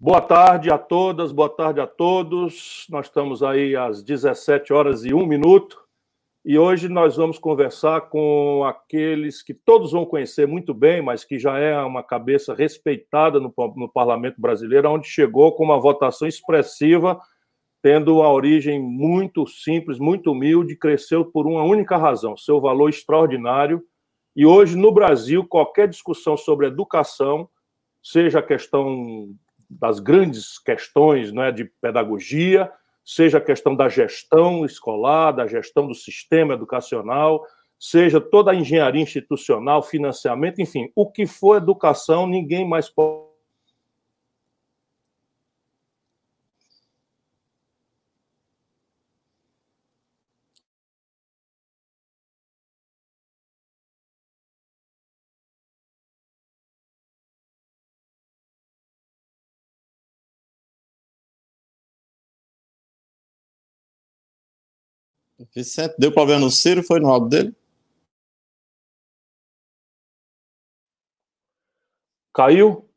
Boa tarde a todas, boa tarde a todos. Nós estamos aí às 17 horas e 1 minuto e hoje nós vamos conversar com aqueles que todos vão conhecer muito bem, mas que já é uma cabeça respeitada no, no Parlamento Brasileiro, onde chegou com uma votação expressiva, tendo a origem muito simples, muito humilde, cresceu por uma única razão: seu valor extraordinário. E hoje, no Brasil, qualquer discussão sobre educação, seja a questão das grandes questões né, de pedagogia, seja a questão da gestão escolar, da gestão do sistema educacional, seja toda a engenharia institucional, financiamento, enfim, o que for educação, ninguém mais pode Vicente, deu problema no Ciro? Foi no áudio dele? Caiu?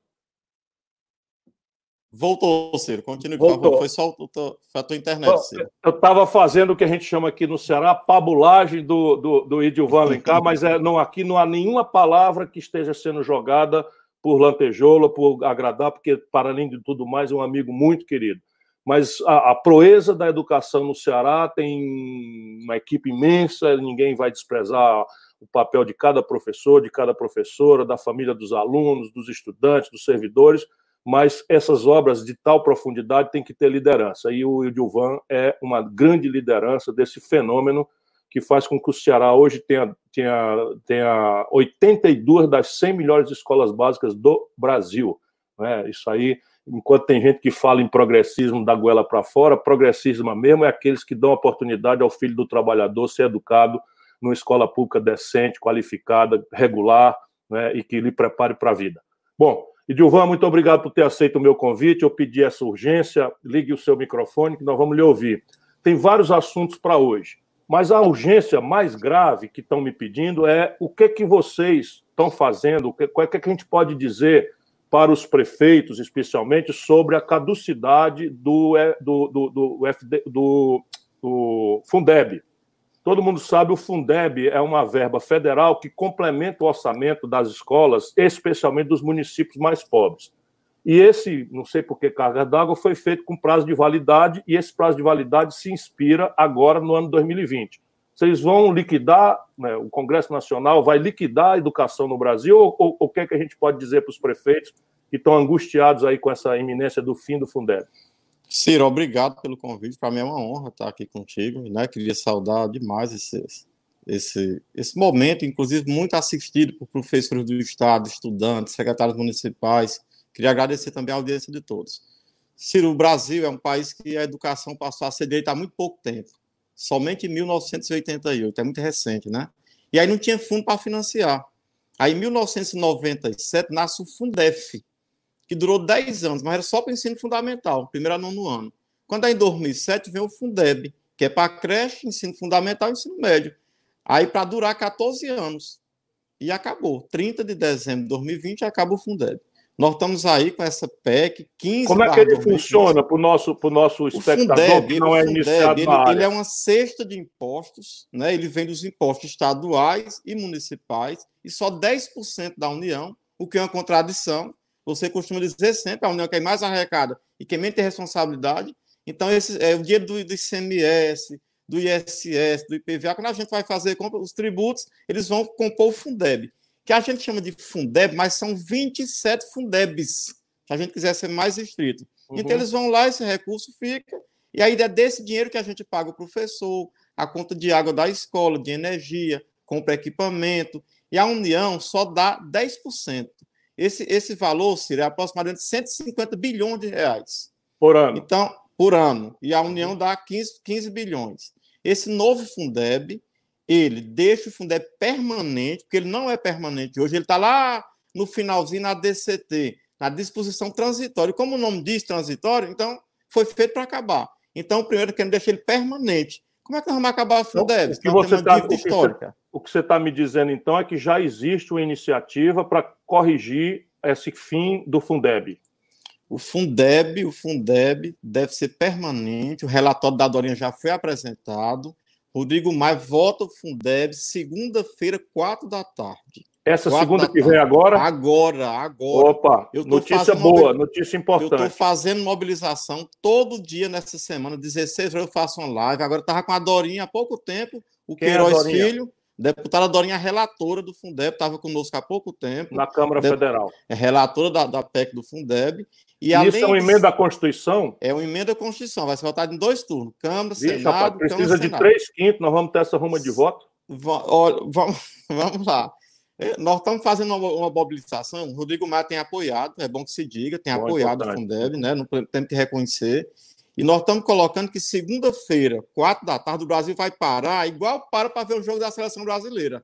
Voltou, Ciro. Continue, por Voltou. favor. Foi só o, foi a tua internet, Ciro. Eu estava fazendo o que a gente chama aqui no Ceará, pabulagem do, do, do Idilvan Alencar, mas é, não, aqui não há nenhuma palavra que esteja sendo jogada por lantejoula, por agradar, porque, para além de tudo mais, é um amigo muito querido mas a, a, proeza da educação no Ceará tem uma equipe imensa, ninguém vai desprezar o papel de cada professor, de cada professora, da família dos alunos, dos estudantes, dos servidores, mas essas obras de tal profundidade têm que ter liderança, e o Edilvan é uma grande liderança desse fenômeno que faz com que o Ceará hoje tenha, tenha, tenha 82 das 100 melhores escolas básicas do Brasil. Né? Isso aí enquanto tem gente que fala em progressismo da goela para fora, progressismo mesmo é aqueles que dão oportunidade ao filho do trabalhador ser educado numa escola pública decente, qualificada, regular, né, e que lhe prepare para a vida. Bom, Edilvan, muito obrigado por ter aceito o meu convite. Eu pedi essa urgência. Ligue o seu microfone que nós vamos lhe ouvir. Tem vários assuntos para hoje, mas a urgência mais grave que estão me pedindo é o que que vocês estão fazendo, o que, o que, que a gente pode dizer para os prefeitos, especialmente, sobre a caducidade do, do, do, do, FD, do, do Fundeb. Todo mundo sabe, o Fundeb é uma verba federal que complementa o orçamento das escolas, especialmente dos municípios mais pobres. E esse, não sei por que carga d'água, foi feito com prazo de validade, e esse prazo de validade se inspira agora no ano 2020. Vocês vão liquidar, né, o Congresso Nacional vai liquidar a educação no Brasil, ou, o que, é que a gente pode dizer para os prefeitos que estão angustiados aí com essa iminência do fim do Fundeb? Ciro, obrigado pelo convite. Para mim é uma honra estar aqui contigo. Né? Queria saudar demais esse, esse, esse momento, inclusive muito assistido por professores do Estado, estudantes, secretários municipais. Queria agradecer também a audiência de todos. Ciro, o Brasil é um país que a educação passou a ser direita há muito pouco tempo somente em 1988, é muito recente, né? E aí não tinha fundo para financiar. Aí em 1997 nasce o Fundef, que durou 10 anos, mas era só para o ensino fundamental, primeiro a nono ano. Quando aí em 2007 vem o Fundeb, que é para creche, ensino fundamental e ensino médio. Aí para durar 14 anos. E acabou. 30 de dezembro de 2020 acaba o Fundeb. Nós estamos aí com essa PEC 15. Como é que ele funciona para o nosso, pro nosso espectador Fundeb, que não é Fundeb, iniciado ele, ele, é uma cesta de impostos, né? ele vem dos impostos estaduais e municipais, e só 10% da União, o que é uma contradição. Você costuma dizer sempre a União que é mais arrecada e quem menos tem responsabilidade. Então, esse é o dia do, do ICMS, do ISS, do IPVA, quando a gente vai fazer os tributos, eles vão compor o Fundeb que a gente chama de Fundeb, mas são 27 Fundebs, se a gente quiser ser mais estrito. Uhum. Então, eles vão lá, esse recurso fica, e aí é desse dinheiro que a gente paga o professor, a conta de água da escola, de energia, compra equipamento, e a União só dá 10%. Esse, esse valor, Ciro, é aproximadamente 150 bilhões de reais. Por ano. Então, por ano. E a União dá 15, 15 bilhões. Esse novo Fundeb, ele deixa o Fundeb permanente, porque ele não é permanente hoje, ele está lá no finalzinho na DCT, na disposição transitória. Como o nome diz transitório, então foi feito para acabar. Então, primeiro que deixa ele permanente. Como é que nós vamos acabar o Fundeb? Então, o, que você tá, o, que você, o que você está me dizendo, então, é que já existe uma iniciativa para corrigir esse fim do Fundeb. O Fundeb, o Fundeb deve ser permanente. O relatório da Dorinha já foi apresentado. Rodrigo Maia volta ao Fundeb segunda-feira, quatro da tarde. Essa segunda que vem agora? Agora, agora. Opa, notícia boa, notícia importante. Eu estou fazendo mobilização todo dia nessa semana, 16 horas eu faço uma live. Agora estava com a Dorinha há pouco tempo, o Quem é Queiroz é Filho, deputada Dorinha, relatora do Fundeb, estava conosco há pouco tempo. Na Câmara Federal. É relatora da, da PEC do Fundeb. E, isso é uma emenda à Constituição? É uma emenda à Constituição, vai ser votado em dois turnos, Câmara, Vixe, Senado, rapaz, precisa Câmara, de Senado. três quintos, nós vamos ter essa ruma de voto? Olha, vamos, vamos lá. É, nós estamos fazendo uma, uma, mobilização, o Rodrigo Maia tem apoiado, é bom que se diga, tem bom, apoiado o Fundeb, né? Não temos que reconhecer. E nós estamos colocando que segunda-feira, quatro da tarde, o Brasil vai parar, igual para para ver o jogo da seleção brasileira.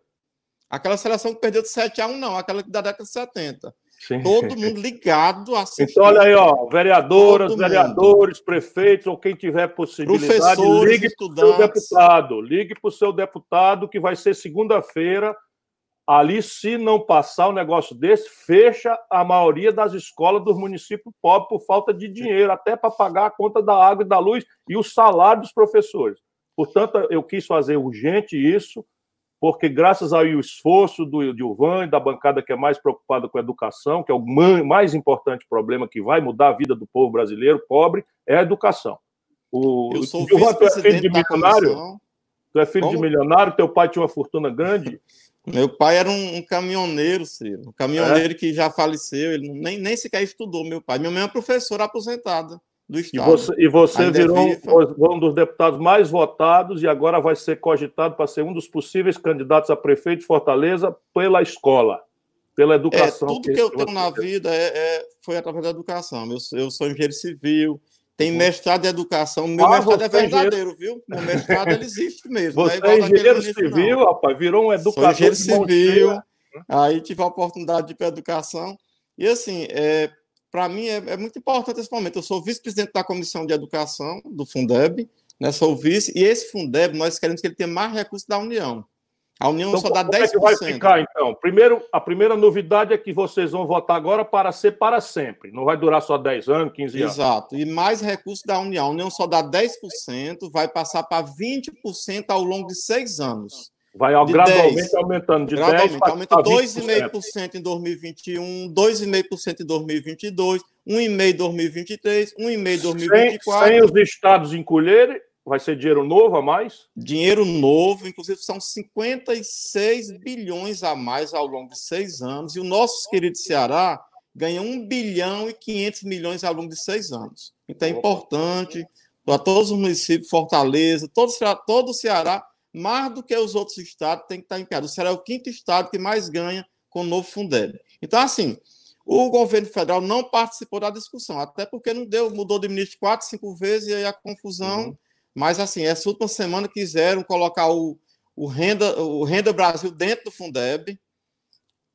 Aquela seleção que perdeu de 7 a 1, não, aquela da década de 70. Sim. Todo mundo ligado a Então, olha aí, ó, vereadoras, Todo vereadores, mundo. prefeitos, ou quem tiver possibilidade, ligue para o seu deputado. Ligue para o seu deputado, que vai ser segunda-feira Ali, se não passar um negócio desse, fecha a maioria das escolas dos municípios pobres por falta de dinheiro, até para pagar a conta da água e da luz e o salário dos professores. Portanto, eu quis fazer urgente isso, porque graças ao esforço do Dilvan e da bancada que é mais preocupada com a educação, que é o mais importante problema que vai mudar a vida do povo brasileiro pobre, é a educação. O, eu sou Dilvan, tu é filho de milionário? Tu é filho Como? de milionário? Teu pai tinha uma fortuna grande? Meu pai era um, um caminhoneiro, Ciro. Um caminhoneiro é? que já faleceu, ele nem, nem sequer estudou, meu pai. Minha mãe é professora aposentada do Estado. E você, e você virou um, um dos deputados mais votados e agora vai ser cogitado para ser um dos possíveis candidatos a prefeito de Fortaleza pela escola, pela educação. É, tudo que, que eu tenho na vida é, é, foi através da educação. Eu, eu sou engenheiro civil, tem uhum. mestrado em educação. Meu ah, mestrado é, é verdadeiro, viu? Meu mestrado ele existe mesmo. Você é, é engenheiro civil, rapaz, virou um educador. Sou engenheiro civil. Aí tive a oportunidade de ir para a educação. E assim, é, para mim é, é, muito importante esse momento. Eu sou vice-presidente da Comissão de Educação do Fundeb, né? sou vice, e esse Fundeb nós queremos que ele tenha mais recursos da União. A União então, só dá 10%. Como é que vai ficar, então? Primeiro, a primeira novidade é que vocês vão votar agora para ser para sempre. Não vai durar só 10 anos, 15 anos. Exato. E mais recursos da União. A União só dá 10%, vai passar para 20% ao longo de seis anos. Vai de gradualmente 10, aumentando de gradualmente, 10 para aumenta 2,5% em 2021, 2,5% em 2022, 1,5% em 2023, 1,5% em 2024. Sem, sem os estados encolherem Vai ser dinheiro novo a mais? Dinheiro novo, inclusive são 56 bilhões a mais ao longo de seis anos. E o nosso querido Ceará ganha 1 bilhão e 500 milhões ao longo de seis anos. Então é importante para todos os municípios, Fortaleza, todo, todo o Ceará, mais do que os outros estados, tem que estar empenhado. É o quinto estado que mais ganha com o novo Fundeb. Então, assim, o governo federal não participou da discussão, até porque não deu, mudou de ministro quatro, cinco vezes, e aí a confusão. Uhum mas, assim, essa última semana quiseram colocar o, o, Renda, o Renda Brasil dentro do Fundeb,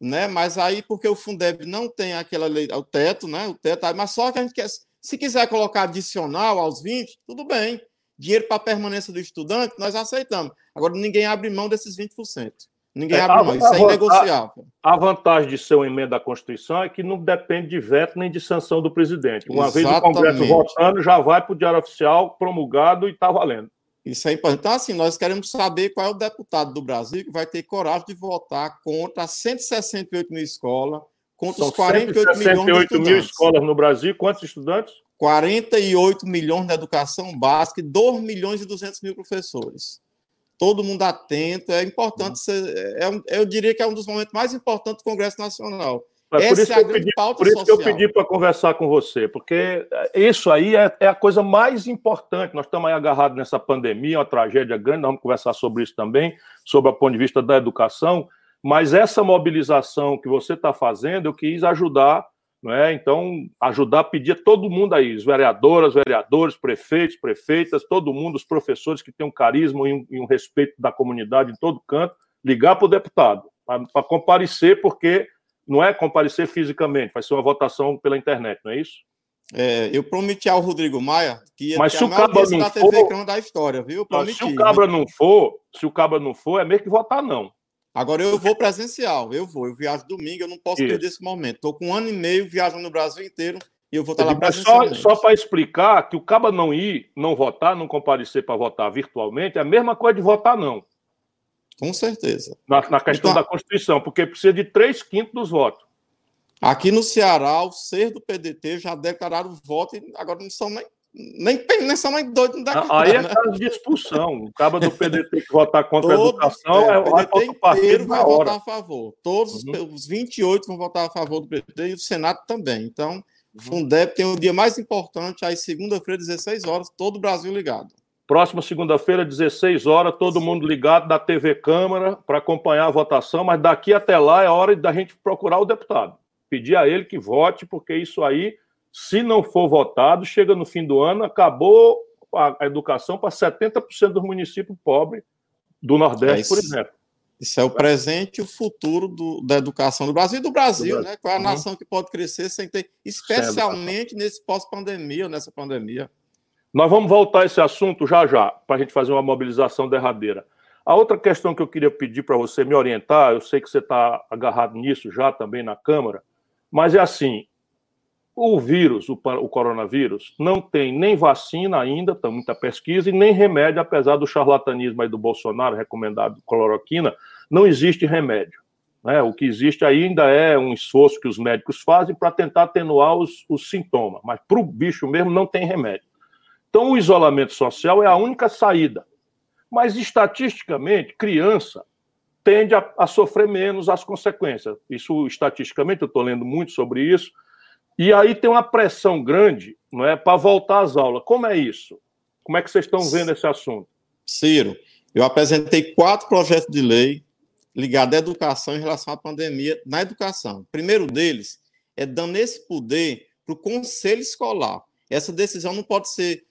né? Mas aí, porque o Fundeb não tem aquela lei, o teto, né? O teto, mas só que a gente quer. Se quiser colocar adicional aos 20, tudo bem. Dinheiro para permanência do estudante, nós aceitamos. Agora, ninguém abre mão desses 20%. Ninguém é, abre mão, isso é inegociável. A, a, vantagem de ser uma emenda à Constituição é que não depende de veto nem de sanção do presidente. Uma Exatamente. vez o Congresso votando, já vai para o Diário Oficial, promulgado e está valendo. Isso é importante. Então, assim, nós queremos saber qual é o deputado do Brasil que vai ter coragem de votar contra 168 mil escolas, contra São os 48 milhões de estudantes. mil escolas no Brasil, quantos estudantes? 48 milhões na educação básica e 2 milhões e 200 mil professores todo mundo atento. É importante, ser, é, é eu diria que é um dos momentos mais importantes do Congresso Nacional. É por isso, é pedi, por isso que eu pedi para conversar com você, porque isso aí é, é, a coisa mais importante. Nós estamos aí agarrados nessa pandemia, uma tragédia grande, nós vamos conversar sobre isso também, sobre o ponto de vista da educação, mas essa mobilização que você está fazendo, eu quis ajudar é? Então, ajudar a pedir a todo mundo aí, os vereadoras, vereadores, prefeitos, prefeitas, todo mundo, os professores que têm um carisma e um, e um respeito da comunidade em todo canto, ligar para o deputado, para comparecer, porque não é comparecer fisicamente, vai ser uma votação pela internet, não é isso? É, eu prometi ao Rodrigo Maia que ia Mas se o cabra não for, da história, viu? Prometi, se o cabra não for, se o cabra não for, é meio que votar não. Agora eu vou presencial, eu vou, eu viajo domingo, eu não posso Isso. perder esse momento. Estou com um ano e meio viajando no Brasil inteiro e eu vou estar lá presencialmente. Só, só para explicar que o Caba não ir, não votar, não comparecer para votar virtualmente, é a mesma coisa de votar não. Com certeza. Na, na questão então, da Constituição, porque precisa de três quintos dos votos. Aqui no Ceará, o ser do PDT já declararam voto e agora não são nem nem, são mais doidos daqui. Aí é né? caso de expulsão. O cabo do PDT que votar contra Todo, a educação é, é o PDT inteiro vai hora. votar a favor. Todos uhum. os 28 vão votar a favor do PDT e o Senado também. Então, o Fundeb tem o dia mais importante, aí segunda-feira, 16 horas, todo o Brasil ligado. Próxima segunda-feira, 16 horas, todo mundo ligado da TV Câmara para acompanhar a votação, mas daqui até lá é hora da gente procurar o deputado. Pedir a ele que vote, porque isso aí se não for votado, chega no fim do ano, acabou a, educação para 70% dos municípios pobres do Nordeste, é por exemplo. Isso é o presente e o futuro do, da educação do Brasil e do Brasil, do né? Qual é a uhum. nação que pode crescer sem ter, especialmente nesse pós-pandemia, nessa pandemia. Nós vamos voltar a esse assunto já já, para a gente fazer uma mobilização derradeira. A outra questão que eu queria pedir para você me orientar, eu sei que você está agarrado nisso já também na Câmara, mas é assim: o vírus, o, o, coronavírus, não tem nem vacina ainda, tem muita pesquisa, e nem remédio, apesar do charlatanismo aí do Bolsonaro, recomendado cloroquina, não existe remédio. Né? O que existe ainda é um esforço que os médicos fazem para tentar atenuar os, os sintomas, mas para o bicho mesmo não tem remédio. Então, o isolamento social é a única saída. Mas, estatisticamente, criança tende a, a sofrer menos as consequências. Isso, estatisticamente, eu estou lendo muito sobre isso, e aí tem uma pressão grande não é, para voltar às aulas. Como é isso? Como é que vocês estão vendo esse assunto? Ciro, eu apresentei quatro projetos de lei ligados à educação em relação à pandemia na educação. O primeiro deles é dando esse poder para o conselho escolar. Essa decisão não pode ser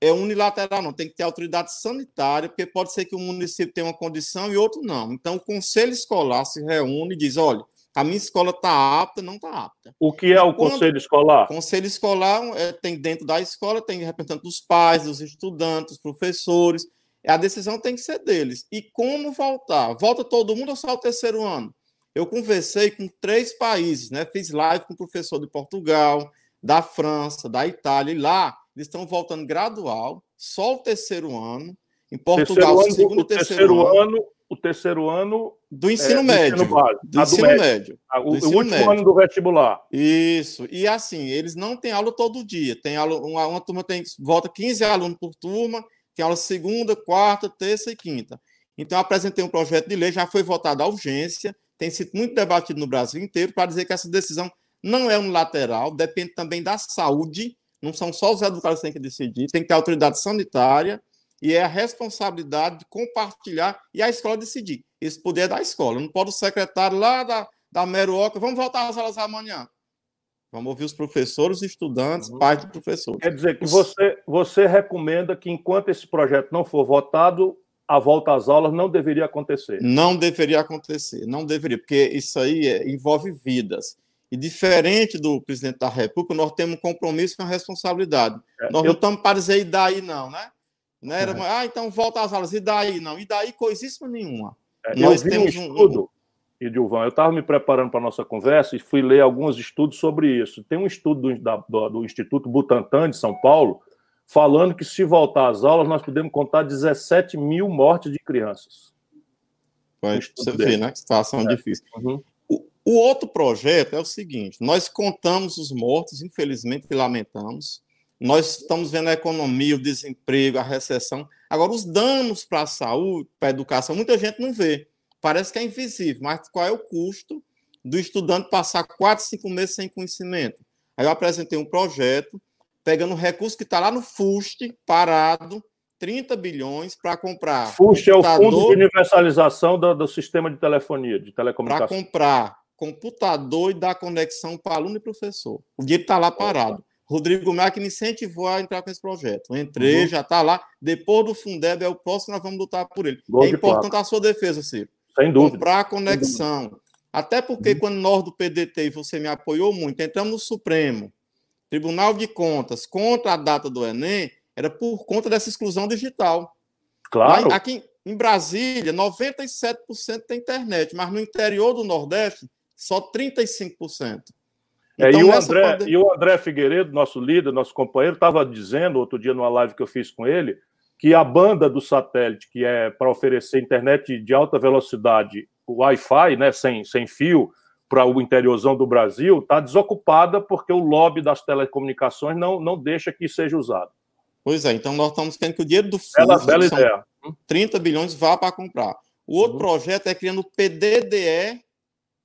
é unilateral, não. Tem que ter autoridade sanitária, porque pode ser que um município tenha uma condição e outro não. Então, o conselho escolar se reúne e diz: olha, a minha escola está apta, não está apta. O que é o Quando, conselho escolar? Conselho escolar é, tem dentro da escola, tem representante dos pais, dos estudantes, dos professores. A decisão tem que ser deles. E como voltar? Volta todo mundo ou só o terceiro ano? Eu conversei com três países, né? Fiz live com o professor de Portugal, da França, da Itália, e lá eles estão voltando gradual, só o terceiro ano. Em Portugal, terceiro segundo e terceiro, terceiro ano, ano o terceiro ano do ensino é, médio. Do ensino, base, do ensino médio. médio. O, ensino o, último médio. ano do vestibular. Isso. E assim, eles não têm aula todo dia. Tem aula, uma, uma turma tem volta 15 alunos por turma, tem aula segunda, quarta, terça e quinta. Então, eu apresentei um projeto de lei, já foi votado à urgência, tem sido muito debatido no Brasil inteiro para dizer que essa decisão não é unilateral, depende também da saúde, não são só os educadores que têm que decidir, tem que ter autoridade sanitária, e é a responsabilidade de compartilhar e a escola decidir. Esse poder é da escola, não pode o secretário lá da, da Meruoca, vamos voltar às aulas amanhã. Vamos ouvir os professores, estudantes, uhum. pais de professores. Quer dizer que você, você recomenda que, enquanto esse projeto não for votado, a volta às aulas não deveria acontecer? Não deveria acontecer, não deveria, porque isso aí é, envolve vidas. E diferente do presidente da República, nós temos um compromisso com a responsabilidade. É, nós eu... não estamos para dizer e daí não, né? Era, é. Ah, então volta às aulas. E daí? Não. E daí coisíssima nenhuma. É, Nós temos um estudo, um... Edilvan, eu estava me preparando para a nossa conversa e fui ler alguns estudos sobre isso. Tem um estudo do, da, do, do Instituto Butantan de São Paulo falando que se voltar às aulas nós podemos contar 17 mil mortes de crianças. Você vê, né? Que situação é. difícil. Uhum. O, o outro projeto é o seguinte: nós contamos os mortos, infelizmente, e lamentamos. Nós estamos vendo a economia, o desemprego, a recessão. Agora, os danos para a saúde, para a educação, muita gente não vê. Parece que é invisível, mas qual é o custo do estudante passar quatro, cinco meses sem conhecimento? Aí eu apresentei um projeto, pegando um recurso que está lá no FUST, parado, 30 bilhões para comprar. FUST é o Fundo de Universalização do, do Sistema de Telefonia, de telecomunicação. Para comprar computador e dar conexão para aluno e professor. O dinheiro está lá parado. Rodrigo que me incentivou a entrar com esse projeto. Eu entrei, uhum. já está lá. Depois do Fundeb é o próximo, nós vamos lutar por ele. É importante a sua defesa, Ciro. Sem dúvida. Comprar a conexão. Até porque uhum. quando nós do PDT e você me apoiou muito, entramos no Supremo, Tribunal de Contas, contra a data do Enem, era por conta dessa exclusão digital. Claro. Lá, aqui em Brasília, 97% tem internet, mas no interior do Nordeste, só 35%. É, então, e, o André, e o André Figueiredo, nosso líder, nosso companheiro, estava dizendo outro dia numa live que eu fiz com ele que a banda do satélite, que é para oferecer internet de alta velocidade, Wi-Fi, né, sem, sem fio, para o interiorzão do Brasil, está desocupada porque o lobby das telecomunicações não, não deixa que seja usado. Pois é, então nós estamos querendo que o dinheiro do fundo, bela, bela ideia. 30 bilhões, vá para comprar. O outro uhum. projeto é criando o PDDE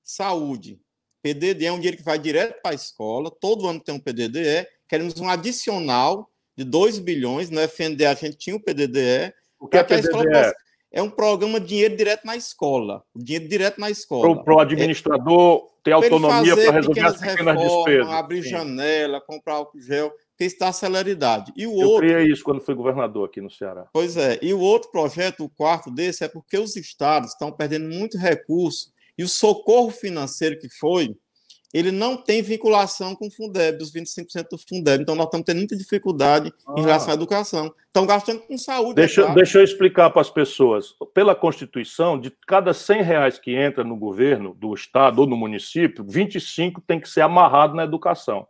Saúde. PDDE é um dinheiro que vai direto para a escola, todo ano tem um PDDE, queremos um adicional de 2 bilhões, no FNDE a gente tinha o PDDE, o que é PDDE? Possa... É um programa de dinheiro direto na escola, dinheiro direto na escola. Para o administrador é, ter autonomia para resolver as pequenas reformas, despesas. abrir Sim. janela, comprar álcool gel, está a celeridade. E o Eu outro... criei isso quando fui governador aqui no Ceará. Pois é, e o outro projeto, o quarto desse, é porque os estados estão perdendo muito recurso e o socorro financeiro que foi, ele não tem vinculação com o Fundeb, dos 25% do Fundeb. Então, nós estamos tendo muita dificuldade ah. em relação à educação. Estão gastando com saúde. Deixa, é claro. deixa eu explicar para as pessoas. Pela Constituição, de cada 100 reais que entra no governo, do Estado ou no município, 25 tem que ser amarrado na educação.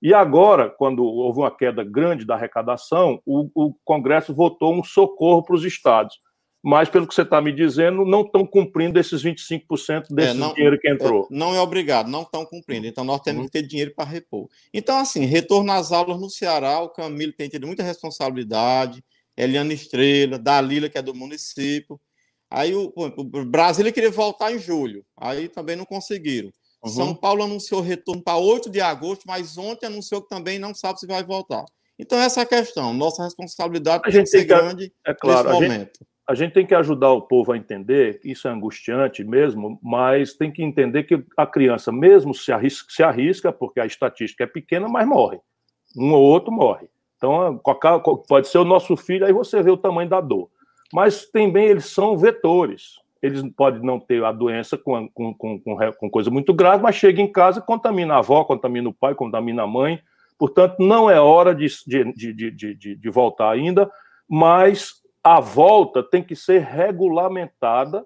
E agora, quando houve uma queda grande da arrecadação, o, o Congresso votou um socorro para os estados mas pelo que você está me dizendo, não estão cumprindo esses 25% desse é, não, dinheiro que entrou. É, não é obrigado, não estão cumprindo. Então, nós temos uhum. que ter dinheiro para repor. Então, assim, retorno às aulas no Ceará, o Camilo tem tido muita responsabilidade, Eliana Estrela, Dalila, que é do município. Aí o, o Brasília queria voltar em julho, aí também não conseguiram. Uhum. São Paulo anunciou retorno para 8 de agosto, mas ontem anunciou que também não sabe se vai voltar. Então, essa é a questão. Nossa responsabilidade a gente tem que ser grande é claro, nesse momento. Gente a gente tem que ajudar o povo a entender isso é angustiante mesmo, mas tem que entender que a criança mesmo se arrisca, se arrisca porque a estatística é pequena, mas morre. Um ou outro morre. Então, pode ser o nosso filho, aí você vê o tamanho da dor. Mas também eles são vetores. Eles podem não ter a doença com, com, com, com coisa muito grave, mas chega em casa, contamina a avó, contamina o pai, contamina a mãe. Portanto, não é hora de, de, de, de, de voltar ainda, mas a volta tem que ser regulamentada,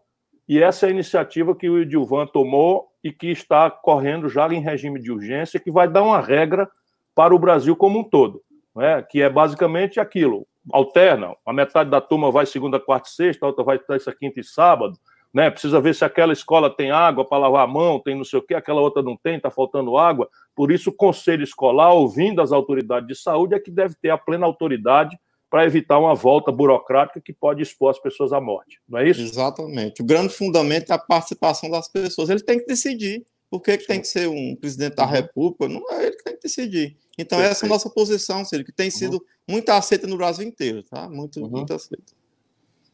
e essa é a iniciativa que o Edilvan tomou e que está correndo já em regime de urgência, que vai dar uma regra para o Brasil como um todo, né? que é basicamente aquilo, alterna, a metade da turma vai segunda, quarta e sexta, a outra vai terça, quinta e sábado, né? Precisa ver se aquela escola tem água para lavar a mão, tem não sei o que, aquela outra não tem, está faltando água. Por isso, o conselho escolar, ouvindo as autoridades de saúde, é que deve ter a plena autoridade para evitar uma volta burocrática que pode expor as pessoas à morte, não é isso? Exatamente. O grande fundamento é a participação das pessoas. Ele tem que decidir. Por que, que tem que ser um presidente da uhum. República? Não é ele que tem que decidir. Então, Perfeito. essa é a nossa posição, que tem sido uhum. muito aceita no Brasil inteiro, tá? Muito, uhum. muito aceita.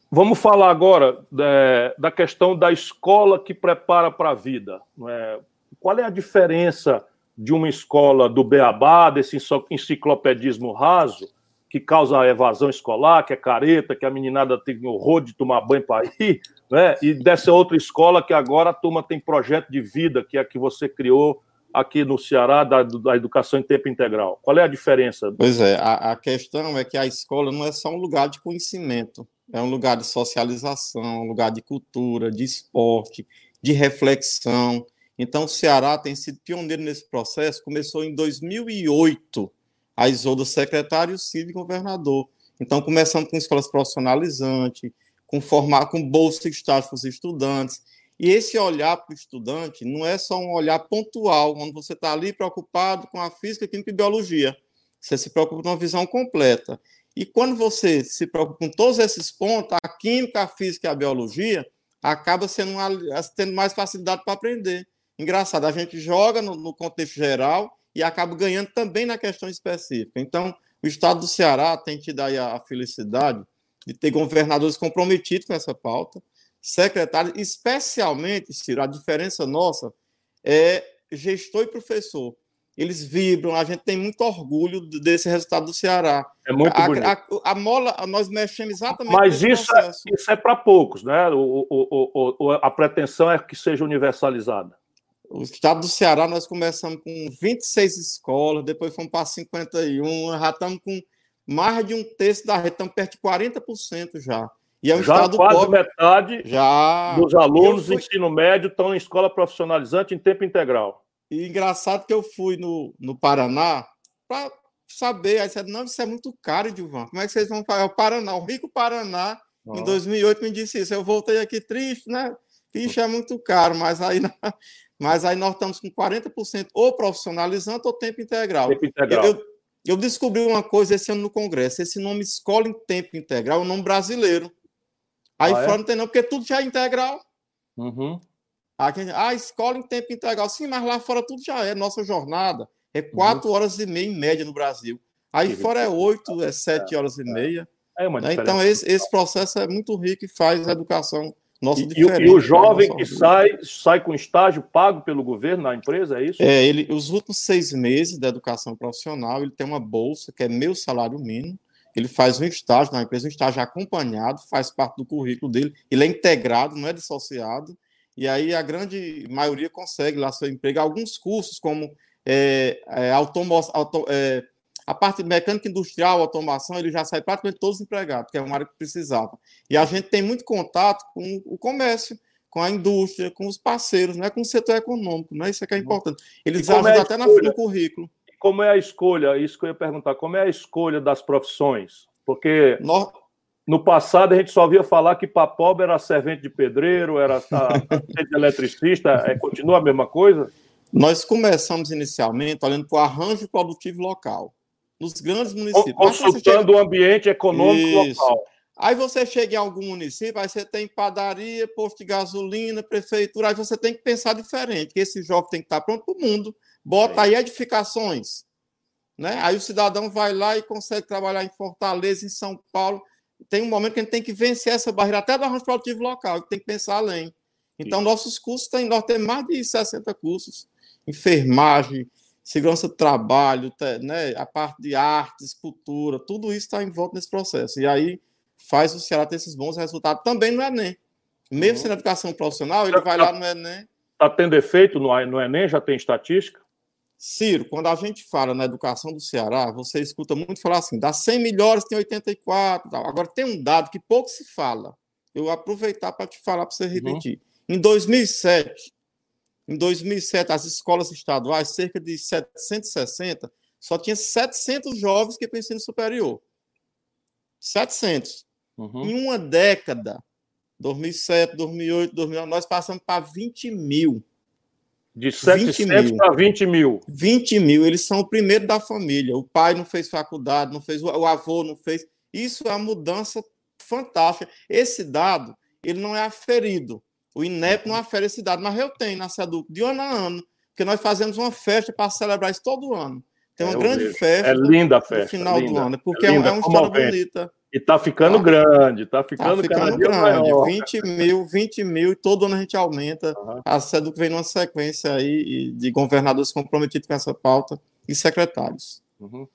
Vamos falar agora é, da questão da escola que prepara para a vida. É? Qual é a diferença de uma escola do Beabá, desse enciclopedismo raso, que causa evasão escolar, que é careta, que a meninada tem horror de tomar banho para ir, né? e dessa outra escola que agora a turma tem projeto de vida, que é a que você criou aqui no Ceará, da, da educação em tempo integral. Qual é a diferença? Pois é, a, a questão é que a escola não é só um lugar de conhecimento, é um lugar de socialização, um lugar de cultura, de esporte, de reflexão. Então, o Ceará tem sido pioneiro nesse processo, começou em 2008, a ISO do secretário Cid governador. Então, começando com escolas profissionalizantes, com formar com bolsa de estágio para os estudantes. E esse olhar para o estudante não é só um olhar pontual, onde você está ali preocupado com a física, química e biologia. Você se preocupa com uma visão completa. E quando você se preocupa com todos esses pontos, a química, a física e a biologia, acaba sendo uma, tendo mais facilidade para aprender. Engraçado, a gente joga no, no contexto geral e acaba ganhando também na questão específica. Então, o estado do Ceará tem tido aí a felicidade de ter governadores comprometidos com essa pauta, secretários, especialmente, Ciro, a diferença nossa é gestor e professor. Eles vibram, a gente tem muito orgulho desse resultado do Ceará. É muito a, bonito. A, a, mola, nós mexemos exatamente Mas isso é, isso é para poucos, né? O, o, o, a pretensão é que seja universalizada. O estado do Ceará, nós começamos com 26 escolas, depois fomos para 51, já estamos com mais de um terço da rede, estamos perto de 40% já. E é um já estado quase pobre. metade já. dos alunos do ensino médio estão em escola profissionalizante em tempo integral. E engraçado que eu fui no, no Paraná para saber. Aí disseram, não, isso é muito caro, Edilvan. Como é que vocês vão fazer? O Paraná, o rico Paraná, em 2008 me disse isso. Eu voltei aqui triste, né? Ficha é muito caro, mas aí, mas aí nós estamos com 40% ou profissionalizando ou tempo integral. Tempo integral. Eu, eu descobri uma coisa esse ano no Congresso. Esse nome Escola em Tempo Integral é um nome brasileiro. Aí ah, é? fora não tem não, porque tudo já é integral. Uhum. Aqui, ah, escola em tempo integral. Sim, mas lá fora tudo já é. Nossa jornada é quatro uhum. horas e meia em média no Brasil. Aí que fora é oito, é sete horas e meia. É uma né? Então, esse, esse processo é muito rico e faz a educação nossa e. E o jovem que sai, sai com estágio pago pelo governo na empresa, é isso? É, ele, os últimos seis meses da educação profissional, ele tem uma bolsa que é meu salário mínimo, ele faz um estágio na empresa, um estágio acompanhado, faz parte do currículo dele, ele é integrado, não é dissociado, e aí a grande maioria consegue lá seu emprego. Alguns cursos, como é, é, automo, auto, é, a parte de mecânica industrial, automação, ele já sai praticamente todos empregados, que é uma área que precisava. E a gente tem muito contato com o comércio, com a indústria, com os parceiros, né, com o setor econômico, né? isso é que é importante. Eles é ajudam é até no currículo. Como é a escolha? Isso que eu ia perguntar, como é a escolha das profissões? Porque no... no passado a gente só via falar que para pobre era servente de pedreiro, era de eletricista, é, continua a mesma coisa? Nós começamos inicialmente olhando para o arranjo produtivo local nos grandes municípios. Consultando chega... o ambiente econômico Isso. local. Aí você chega em algum município, aí você tem padaria, posto de gasolina, prefeitura, aí você tem que pensar diferente, que esse jovem tem que estar pronto para o mundo, bota aí edificações. Né? Aí o cidadão vai lá e consegue trabalhar em Fortaleza, em São Paulo. Tem um momento que a gente tem que vencer essa barreira, até do arranjo produtivo local, tem que pensar além. Então, Sim. nossos cursos têm, nós temos mais de 60 cursos, enfermagem, segurança do trabalho, né, a parte de artes, cultura, tudo isso está em volta nesse processo. E aí faz o Ceará ter esses bons resultados também no Enem. Mesmo uhum. sendo educação profissional, ele já, vai lá no Enem. Está tendo efeito no, no Enem? Já tem estatística? Ciro, quando a gente fala na educação do Ceará, você escuta muito falar assim, das 100 melhores tem 84. Tal. Agora, tem um dado que pouco se fala. Eu vou aproveitar para te falar para você uhum. repetir. Uhum. Em 2007, em 2007, as escolas estaduais, cerca de 760, só tinha 700 jovens que para ensino superior. 700. Uhum. Em uma década, 2007, 2008, 2009, nós passamos para 20 mil. De 700 para 20 mil. 20 mil. Eles são o primeiro da família. O pai não fez faculdade, não fez, o avô não fez. Isso é uma mudança fantástica. Esse dado, ele não é aferido. O INEP não afere esse dado, mas eu tenho na SEDUC de ano a ano, porque nós fazemos uma festa para celebrar isso todo ano. Tem uma é, grande festa. É linda a festa. No final linda, do ano, porque é, linda, é uma história bonita. E está ficando tá, grande, está ficando, tá ficando grande. Maior. 20 mil, 20 mil, e todo ano a gente aumenta. Uhum. A SEDUC vem numa sequência aí de governadores comprometidos com essa pauta e secretários. Uhum.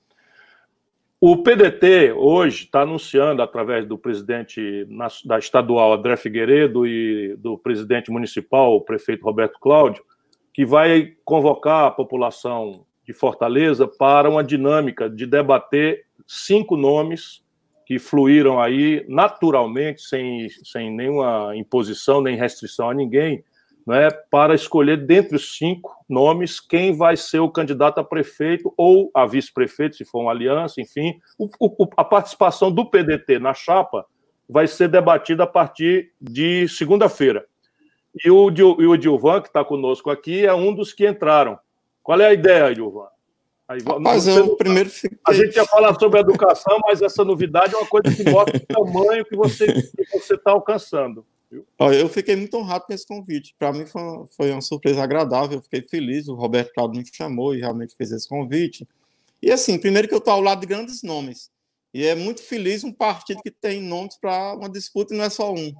O PDT hoje está anunciando, através do presidente da estadual André Figueiredo e do presidente municipal, o prefeito Roberto Cláudio, que vai convocar a população de Fortaleza para uma dinâmica de debater cinco nomes que fluíram aí naturalmente, sem, sem nenhuma imposição nem restrição a ninguém, né, para escolher dentre os cinco nomes quem vai ser o candidato a prefeito ou a vice-prefeito, se for uma aliança, enfim. O, o, a participação do PDT na chapa vai ser debatida a partir de segunda-feira. E o, e o Dilvan, que está conosco aqui, é um dos que entraram. Qual é a ideia, Dilvan? Mas eu primeiro fiquei... A gente ia falar sobre educação, mas essa novidade é uma coisa que mostra o tamanho que você está alcançando. Eu fiquei muito honrado com esse convite. Para mim foi uma, foi uma, surpresa agradável. Eu fiquei feliz. O Roberto Claudio me chamou e realmente fez esse convite. E assim, primeiro que eu estou ao lado de grandes nomes. E é muito feliz um partido que tem nomes para uma disputa e não é só um.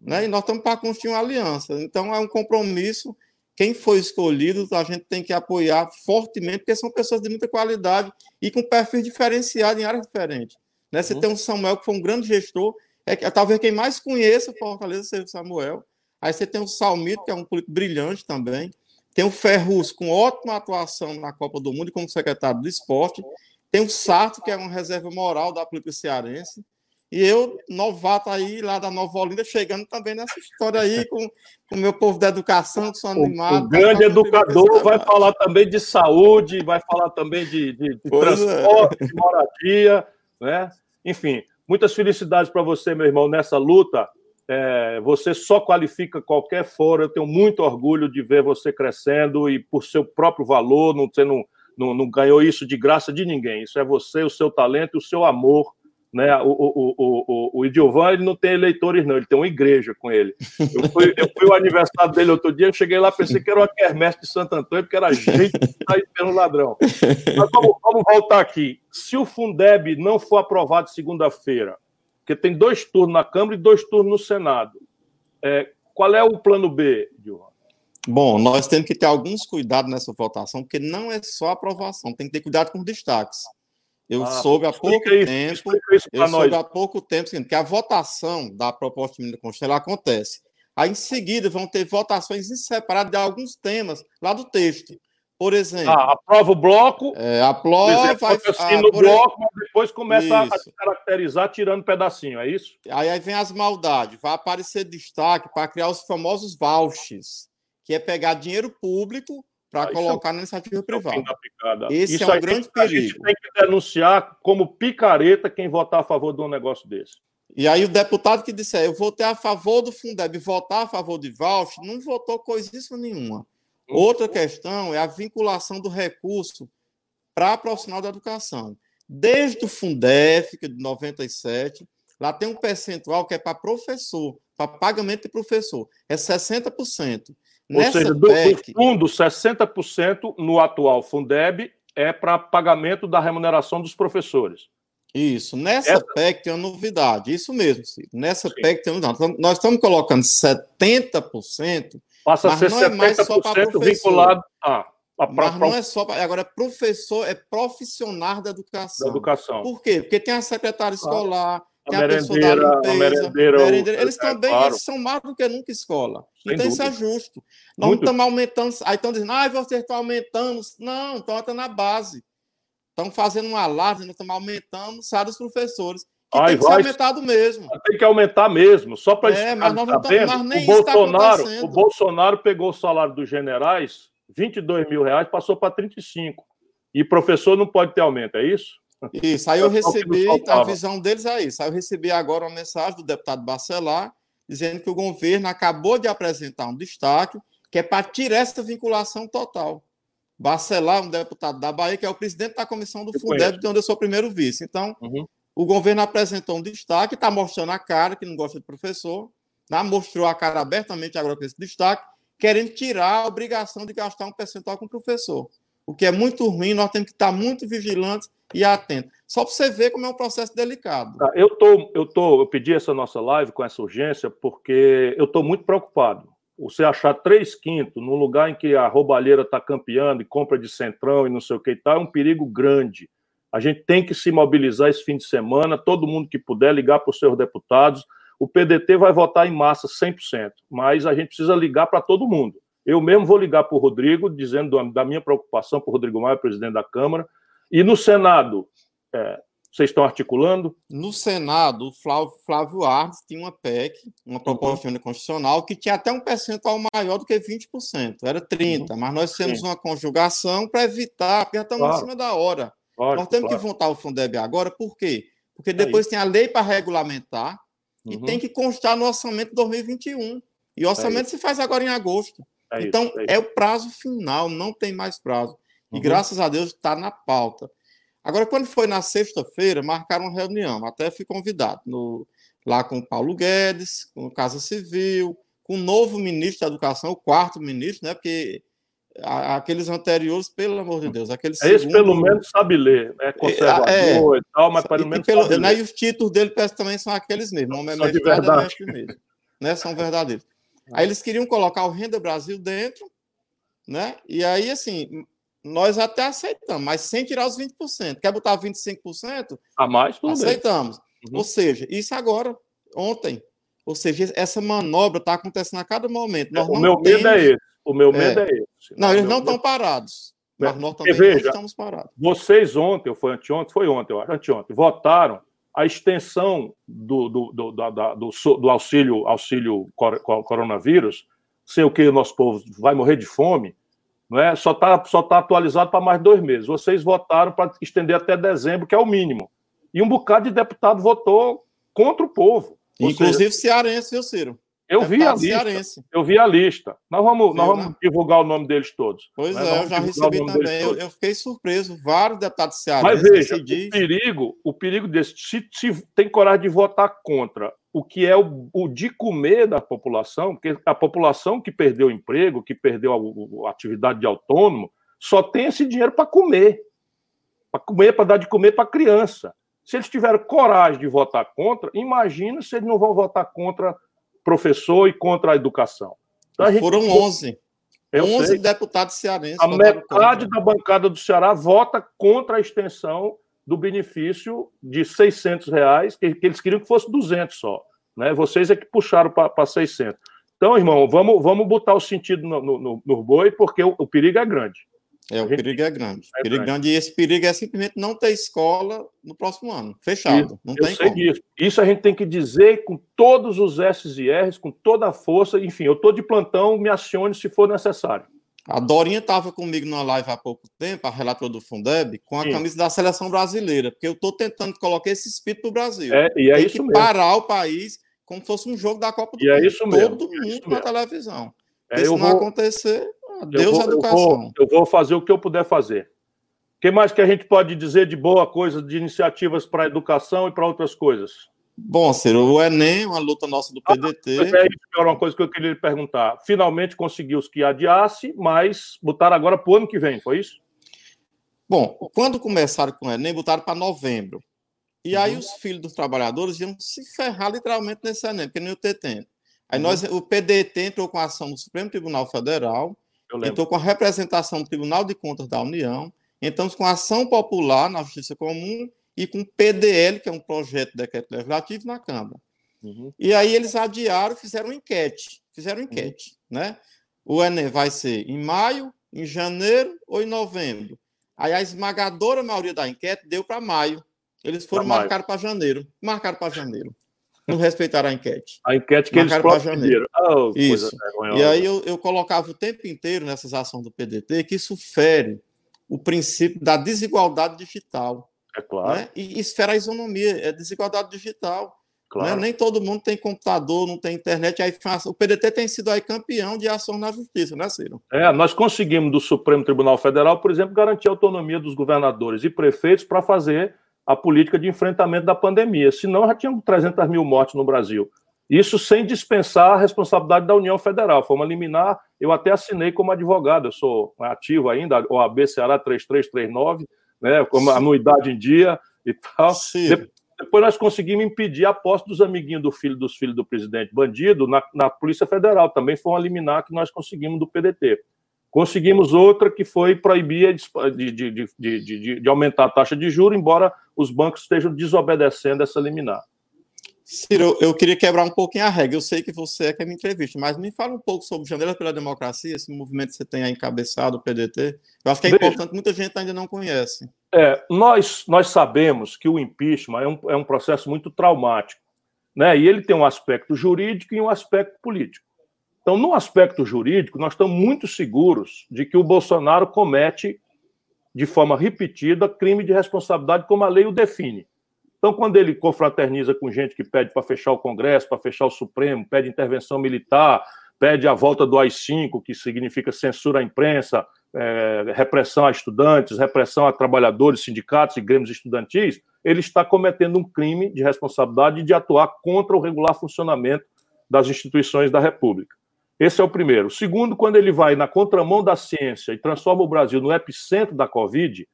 Né? E nós estamos para construir uma aliança. Então é um compromisso. Quem foi escolhido, a gente tem que apoiar fortemente, porque são pessoas de muita qualidade e com perfil diferenciado em áreas diferentes. Né? Você uhum. tem um Samuel, que foi um grande gestor, é, talvez quem mais conheça Fortaleza seja o Samuel. Aí você tem o Salmito, que é um político brilhante também. Tem o Ferrus, com ótima atuação na Copa do Mundo como secretário do esporte. Tem o Sarto, que é uma reserva moral da política cearense. E eu, novato aí, lá da Nova Olinda, chegando também nessa história aí, com o meu povo da educação, que são animados. O, grande educador vai falar também de saúde, vai falar também de, de, de é. transporte, é. de moradia, né? Enfim, muitas felicidades para você, meu irmão, nessa luta. É, você só qualifica qualquer fora. Eu tenho muito orgulho de ver você crescendo e por seu próprio valor, não, você não, não, não ganhou isso de graça de ninguém. Isso é você, o seu talento, o seu amor né? O, o, o, o, Idiovan ele não tem eleitores, não, ele tem uma igreja com ele. Eu fui, eu fui o aniversário dele outro dia, eu cheguei lá, pensei que era uma quermesse de Santo Antônio, porque era gente que está pelo ladrão. Mas vamos, vamos, voltar aqui. Se o Fundeb não for aprovado segunda-feira, porque tem dois turnos na Câmara e dois turnos no Senado, é, qual é o plano B, Idiovan? Bom, nós temos que ter alguns cuidados nessa votação, porque não é só aprovação, tem que ter cuidado com os destaques. Eu ah, soube há pouco isso, tempo, eu nós. soube há pouco tempo que a votação da proposta de emenda constitucional acontece. Aí, em seguida, vão ter votações separadas de alguns temas lá do texto. Por exemplo. Ah, aprova o bloco. É, aprova. Exemplo, assim no bloco, mas depois começa isso. a se caracterizar tirando pedacinho, é isso? Aí, aí vem as maldades. Vai aparecer destaque para criar os famosos vouchers, que é pegar dinheiro público para ah, colocar é... na iniciativa privada. Esse isso é um grande perigo. A gente tem que denunciar como picareta quem votar a favor de um negócio desse. E aí o deputado que disser eu votei a favor do Fundeb, votar a favor de voucher, não votou coisíssima nenhuma. Hum. Outra questão é a vinculação do recurso para profissional da educação. Desde o Fundef, que é de 97, lá tem um percentual que é para professor, para pagamento de professor, é 60%. Ou Nessa seja, do, PEC... do fundo, 60% no atual Fundeb é para pagamento da remuneração dos professores. Isso. Nessa Essa... PEC tem uma novidade. Isso mesmo, Ciro. Nessa Sim. PEC tem uma novidade. Nós estamos colocando 70%. Passa a ser não 70% é mais só vinculado a. Pra, mas não é só. Agora, professor é profissional da educação. Da educação. Por quê? Porque tem a secretária escolar, tem a, a pessoa da limpeza, merendeira, merendeira. Eles é, também claro. eles são mais do que nunca escola. Sem então dúvida. isso é justo. Nós Muito. estamos aumentando. Aí estão dizendo, ah, vocês estão aumentando. Não, estão até na base. Estão fazendo um alarde, nós estamos aumentando o salário dos professores. Que Ai, tem que vai, ser aumentado mesmo. Tem que aumentar mesmo. Só para é, mas nós não mas nem o Bolsonaro, o Bolsonaro pegou o salário dos generais, 22 mil reais, passou para 35. E professor não pode ter aumento, é isso? Isso, aí eu recebi, a visão deles é isso. Aí eu recebi agora uma mensagem do deputado Bacelar, dizendo que o governo acabou de apresentar um destaque, que é para tirar essa vinculação total. Bacelar, um deputado da Bahia, que é o presidente da comissão do Fundeb, de onde eu sou primeiro vice. Então, uhum. o governo apresentou um destaque, está mostrando a cara, que não gosta de professor, né? mostrou a cara abertamente agora com esse destaque, querendo tirar a obrigação de gastar um percentual com o professor. O que é muito ruim, nós temos que estar muito vigilantes e atento. Só para você ver como é um processo delicado. Tá, eu tô, eu tô, eu pedi essa nossa live com essa urgência porque eu estou muito preocupado. Você achar três quintos num lugar em que a roubalheira está campeando e compra de centrão e não sei o que e tal, é um perigo grande. A gente tem que se mobilizar esse fim de semana, todo mundo que puder ligar para os seus deputados. O PDT vai votar em massa 100%, mas a gente precisa ligar para todo mundo. Eu mesmo vou ligar para o Rodrigo, dizendo da minha preocupação para o Rodrigo Maia, presidente da Câmara, e no Senado, é, vocês estão articulando? No Senado, o Flávio, Flávio Ardes tinha uma PEC, uma proposta uhum. constitucional, que tinha até um percentual maior do que 20%, era 30%, uhum. mas nós fizemos Sim. uma conjugação para evitar, porque já estamos claro. em cima da hora. Nós temos claro. que votar o Fundeb agora, por quê? Porque depois é tem a lei para regulamentar uhum. e tem que constar no orçamento de 2021. E o orçamento é se faz agora em agosto. É então, isso, é, é, o prazo final, não tem mais prazo. E uhum. graças a Deus está na pauta. Agora, quando foi na sexta-feira, marcaram uma reunião, até fui convidado, no, lá com o Paulo Guedes, com a Casa Civil, com o novo ministro da Educação, o quarto ministro, né? Porque aqueles anteriores, pelo amor de Deus, aqueles Esse segundo... pelo menos sabe ler, é conservador é, e tal, mas pelo menos pelo, né, E os títulos dele também são aqueles mesmos, o nome é mestre, mesmo, né? São verdadeiros. Aí eles queriam colocar o Renda Brasil dentro, né? E aí, assim, nós até aceitamos, mas sem tirar os 20%. Quer botar 25%? A mais, tudo Aceitamos. Uhum. Ou seja, isso agora, ontem. Ou seja, essa manobra está acontecendo a cada momento. Nós o meu temos... medo é esse. O meu medo é, é esse. Não, eles não estão parados. Mas nós também veja, estamos parados. Vocês ontem, ou foi anteontem, foi ontem, eu acho, anteontem, votaram a extensão do, do, do, do, do auxílio, auxílio coronavírus, sei o que o nosso povo vai morrer de fome, não é? só está só tá atualizado para mais dois meses. Vocês votaram para estender até dezembro, que é o mínimo. E um bocado de deputado votou contra o povo. Inclusive seja, cearense, viu, Ciro? Eu vi a lista. Eu vi a lista. Nós vamos, nós vamos divulgar o nome deles todos. Pois né? é, eu já recebi também. Eu, fiquei surpreso. Vários deputados cearenses. Mas veja, o perigo, o perigo desse, se, tem coragem de votar contra o que é o, o, de comer da população, porque a população que perdeu o emprego, que perdeu a, atividade de autônomo, só tem esse dinheiro para comer. Para comer, para dar de comer para a criança. Se eles tiveram coragem de votar contra, imagina se eles não vão votar contra professor e contra a educação. Então, a Foram 11. Eu 11 sei. deputados cearenses. A metade da bancada do Ceará vota contra a extensão do benefício de 600 reais, que, que eles queriam que fosse 200 só. Né? Vocês é que puxaram para 600. Então, irmão, vamos, vamos botar o sentido no, no, no boi, porque o, o perigo é grande. É, o perigo é grande. É perigo grande. E esse perigo é simplesmente não ter escola no próximo ano. Fechado. Isso, não tem como. Disso. Isso a gente tem que dizer com todos os S e R's, com toda a força. Enfim, eu estou de plantão, me acione se for necessário. A Dorinha estava comigo numa live há pouco tempo, a relatora do Fundeb, com a Sim. camisa da seleção brasileira, porque eu estou tentando colocar esse espírito para o Brasil. É, e é tem isso que mesmo. parar o país como se fosse um jogo da Copa do e é Mundo. É isso mesmo. Todo é mundo na televisão. É, se não vou... acontecer, Deus eu vou, educação. Eu vou, eu vou fazer o que eu puder fazer. O que mais que a gente pode dizer de boa coisa, de iniciativas para a educação e para outras coisas? Bom, Ciro, o Enem, uma luta nossa do PDT. Ah, é isso era uma coisa que eu queria lhe perguntar. Finalmente conseguiu os que adiasse, mas botaram agora para o ano que vem, foi isso? Bom, quando começaram com o Enem, botaram para novembro. E uhum. aí os filhos dos trabalhadores iam se ferrar literalmente nesse Enem, porque não ia ter tempo. Aí uhum. nós, o PDT entrou com a ação no Supremo Tribunal Federal, entrou com a representação do Tribunal de Contas da União, entramos com a ação popular na Justiça Comum e com o PDL, que é um projeto de decreto legislativo, na Câmara. Uhum. E aí eles adiaram, fizeram enquete. Fizeram enquete, uhum. né? O Enem vai ser em maio, em janeiro ou em novembro. Aí a esmagadora maioria da enquete deu para maio. Eles foram marcar para janeiro. Marcaram para janeiro. Não respeitaram a enquete. A enquete que marcaram eles janeiro. Oh, isso. E aí eu, eu colocava o tempo inteiro nessas ações do PDT que isso fere o princípio da desigualdade digital. É claro. Né? E esfera a isonomia, é desigualdade digital. Né? Claro. Né? Nem todo mundo tem computador, não tem internet. Aí, o PDT tem sido aí campeão de ação na justiça, né, Ciro? É, nós conseguimos do Supremo Tribunal Federal, por exemplo, garantir a autonomia dos governadores e prefeitos para fazer a política de enfrentamento da pandemia. Senão, já tinham 300 mil mortes no Brasil. Isso sem dispensar a responsabilidade da União Federal. Foi uma liminar, eu até assinei como advogado, eu sou ativo ainda, OAB Ceará 3339, né, como anuidade em dia e tal. Depois nós conseguimos impedir a posse dos amiguinhos do filho dos filhos do presidente bandido na, na Polícia Federal. Também foi uma liminar que nós conseguimos do PDT. Conseguimos outra que foi proibir de, de, de, de, de aumentar a taxa de juros, embora os bancos estejam desobedecendo essa liminar. Ciro, eu queria quebrar um pouquinho a regra. Eu sei que você é que me entrevista, mas me fala um pouco sobre Janeiro pela Democracia, esse movimento que você tem aí encabeçado, o PDT. Eu acho que é Veja, importante, muita gente ainda não conhece. É, nós, nós sabemos que o impeachment é um, é um processo muito traumático, né? e ele tem um aspecto jurídico e um aspecto político. Então, no aspecto jurídico, nós estamos muito seguros de que o Bolsonaro comete, de forma repetida, crime de responsabilidade, como a lei o define. Então, quando ele confraterniza com gente que pede para fechar o Congresso, para fechar o Supremo, pede intervenção militar, pede a volta do AI-5, que significa censura à imprensa, é, repressão a estudantes, repressão a trabalhadores, sindicatos e grêmios estudantis, ele está cometendo um crime de responsabilidade de atuar contra o regular funcionamento das instituições da República. Esse é o primeiro. O segundo, quando ele vai na contramão da ciência e transforma o Brasil no epicentro da Covid,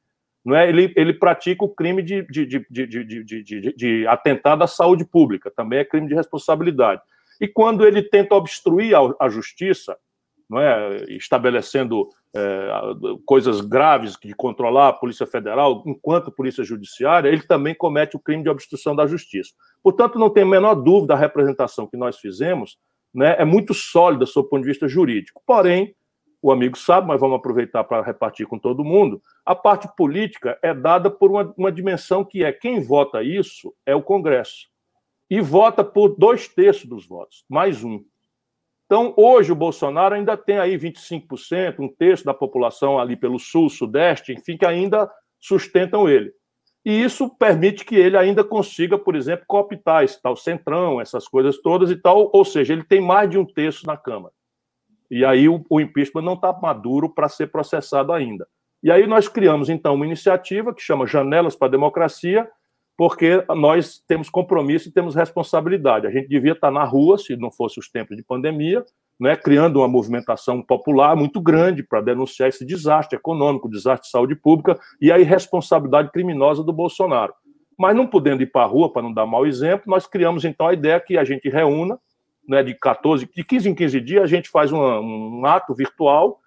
não é? ele, ele pratica o crime de, de, de, de, atentado à saúde pública, também é crime de responsabilidade. E quando ele tenta obstruir a, a justiça, não é? estabelecendo é, coisas graves de controlar a Polícia Federal enquanto Polícia Judiciária, ele também comete o crime de obstrução da justiça. Portanto, não tem a menor dúvida a representação que nós fizemos né, é muito sólida sob o ponto de vista jurídico. Porém, o amigo sabe, mas vamos aproveitar para repartir com todo mundo. A parte política é dada por uma, uma dimensão que é quem vota isso é o Congresso. E vota por dois terços dos votos, mais um. Então, hoje, o Bolsonaro ainda tem aí 25%, um terço da população ali pelo sul, sudeste, enfim, que ainda sustentam ele. E isso permite que ele ainda consiga, por exemplo, cooptar esse tal centrão, essas coisas todas e tal. Ou seja, ele tem mais de um terço na Câmara. E aí o, o impeachment não está maduro para ser processado ainda. E aí nós criamos, então, uma iniciativa que chama Janelas para a Democracia, porque nós temos compromisso e temos responsabilidade. A gente devia estar na rua, se não fosse os tempos de pandemia, né, criando uma movimentação popular muito grande para denunciar esse desastre econômico, desastre de saúde pública e a irresponsabilidade criminosa do Bolsonaro. Mas não podendo ir para a rua, para não dar mau exemplo, nós criamos então a ideia que a gente reúna, né, de 14, de 15 em 15 dias, a gente faz um, ato virtual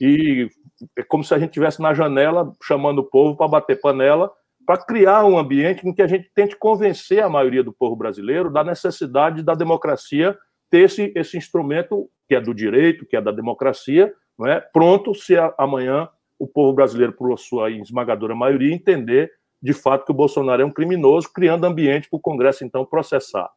e é como se a gente estivesse na janela chamando o povo para bater panela para criar um ambiente em que a gente tente convencer a maioria do povo brasileiro da necessidade da democracia ter esse, esse instrumento que é do direito, que é da democracia, não é? pronto se amanhã o povo brasileiro, por sua esmagadora maioria, entender de fato que o Bolsonaro é um criminoso, criando ambiente para o Congresso, então, processar.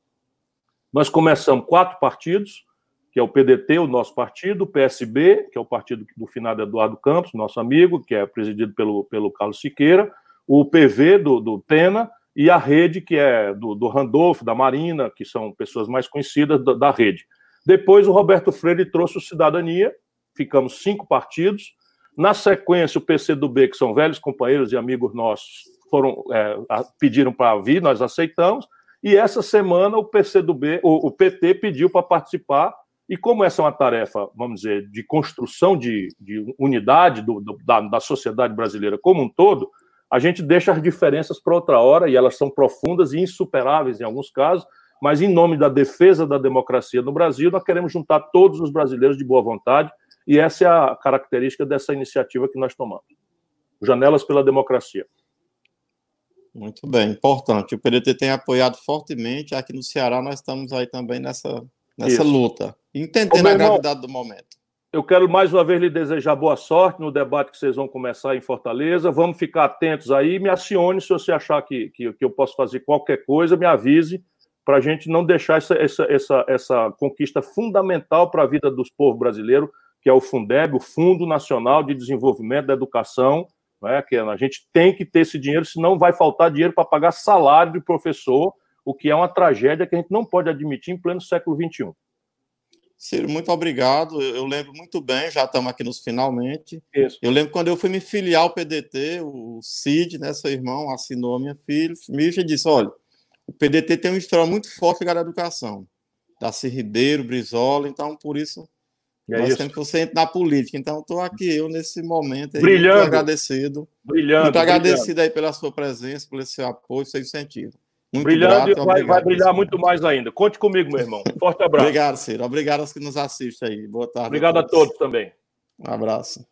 Nós começamos quatro partidos, que é o PDT, o nosso partido, o PSB, que é o partido do finado Eduardo Campos, nosso amigo, que é presidido pelo, pelo Carlos Siqueira, o PV do, do Tena e a rede, que é do, do Randolph, da Marina, que são pessoas mais conhecidas da, da rede. Depois o Roberto Freire trouxe o Cidadania, ficamos cinco partidos. Na sequência, o PCdoB, que são velhos companheiros e amigos nossos, foram é, pediram para vir, nós aceitamos. E essa semana o PCdoB, o, o PT pediu para participar. E como essa é uma tarefa, vamos dizer, de construção de, de unidade do, do, da, da sociedade brasileira como um todo, a gente deixa as diferenças para outra hora, e elas são profundas e insuperáveis em alguns casos, mas em nome da defesa da democracia no Brasil, nós queremos juntar todos os brasileiros de boa vontade, e essa é a característica dessa iniciativa que nós tomamos. Janelas pela Democracia. Muito bem, importante. O PDT tem apoiado fortemente. Aqui no Ceará nós estamos aí também nessa, nessa luta, entendendo a gravidade do momento. Eu quero mais uma vez lhe desejar boa sorte no debate que vocês vão começar em Fortaleza. Vamos ficar atentos aí. Me acione se você achar que, que, que eu posso fazer qualquer coisa, me avise, para a gente não deixar essa, essa, essa, essa conquista fundamental para a vida dos povos brasileiros, que é o Fundeb, o Fundo Nacional de Desenvolvimento da Educação. Né, que a gente tem que ter esse dinheiro, senão vai faltar dinheiro para pagar salário de professor, o que é uma tragédia que a gente não pode admitir em pleno século XXI. Ciro, muito obrigado. Eu lembro muito bem, já estamos aqui nos finalmente. Isso. Eu lembro quando eu fui me filiar ao PDT, o Cid, né, seu irmão, assinou a minha filha, me e disse: olha, o PDT tem uma história muito forte ligada à educação. Daci Ribeiro, Brizola, então por isso é nós isso. temos que você entre na política. Então estou aqui, eu nesse momento, aí, brilhando. muito agradecido. Brilhando, muito agradecido brilhando. aí pela sua presença, pelo seu apoio, seu incentivo. Muito Brilhando grato, e vai, vai brilhar muito mais ainda. Conte comigo, meu irmão. Forte abraço. obrigado, Ciro. Obrigado aos que nos assistem aí. Boa tarde. Obrigado a todos, a todos também. Um abraço.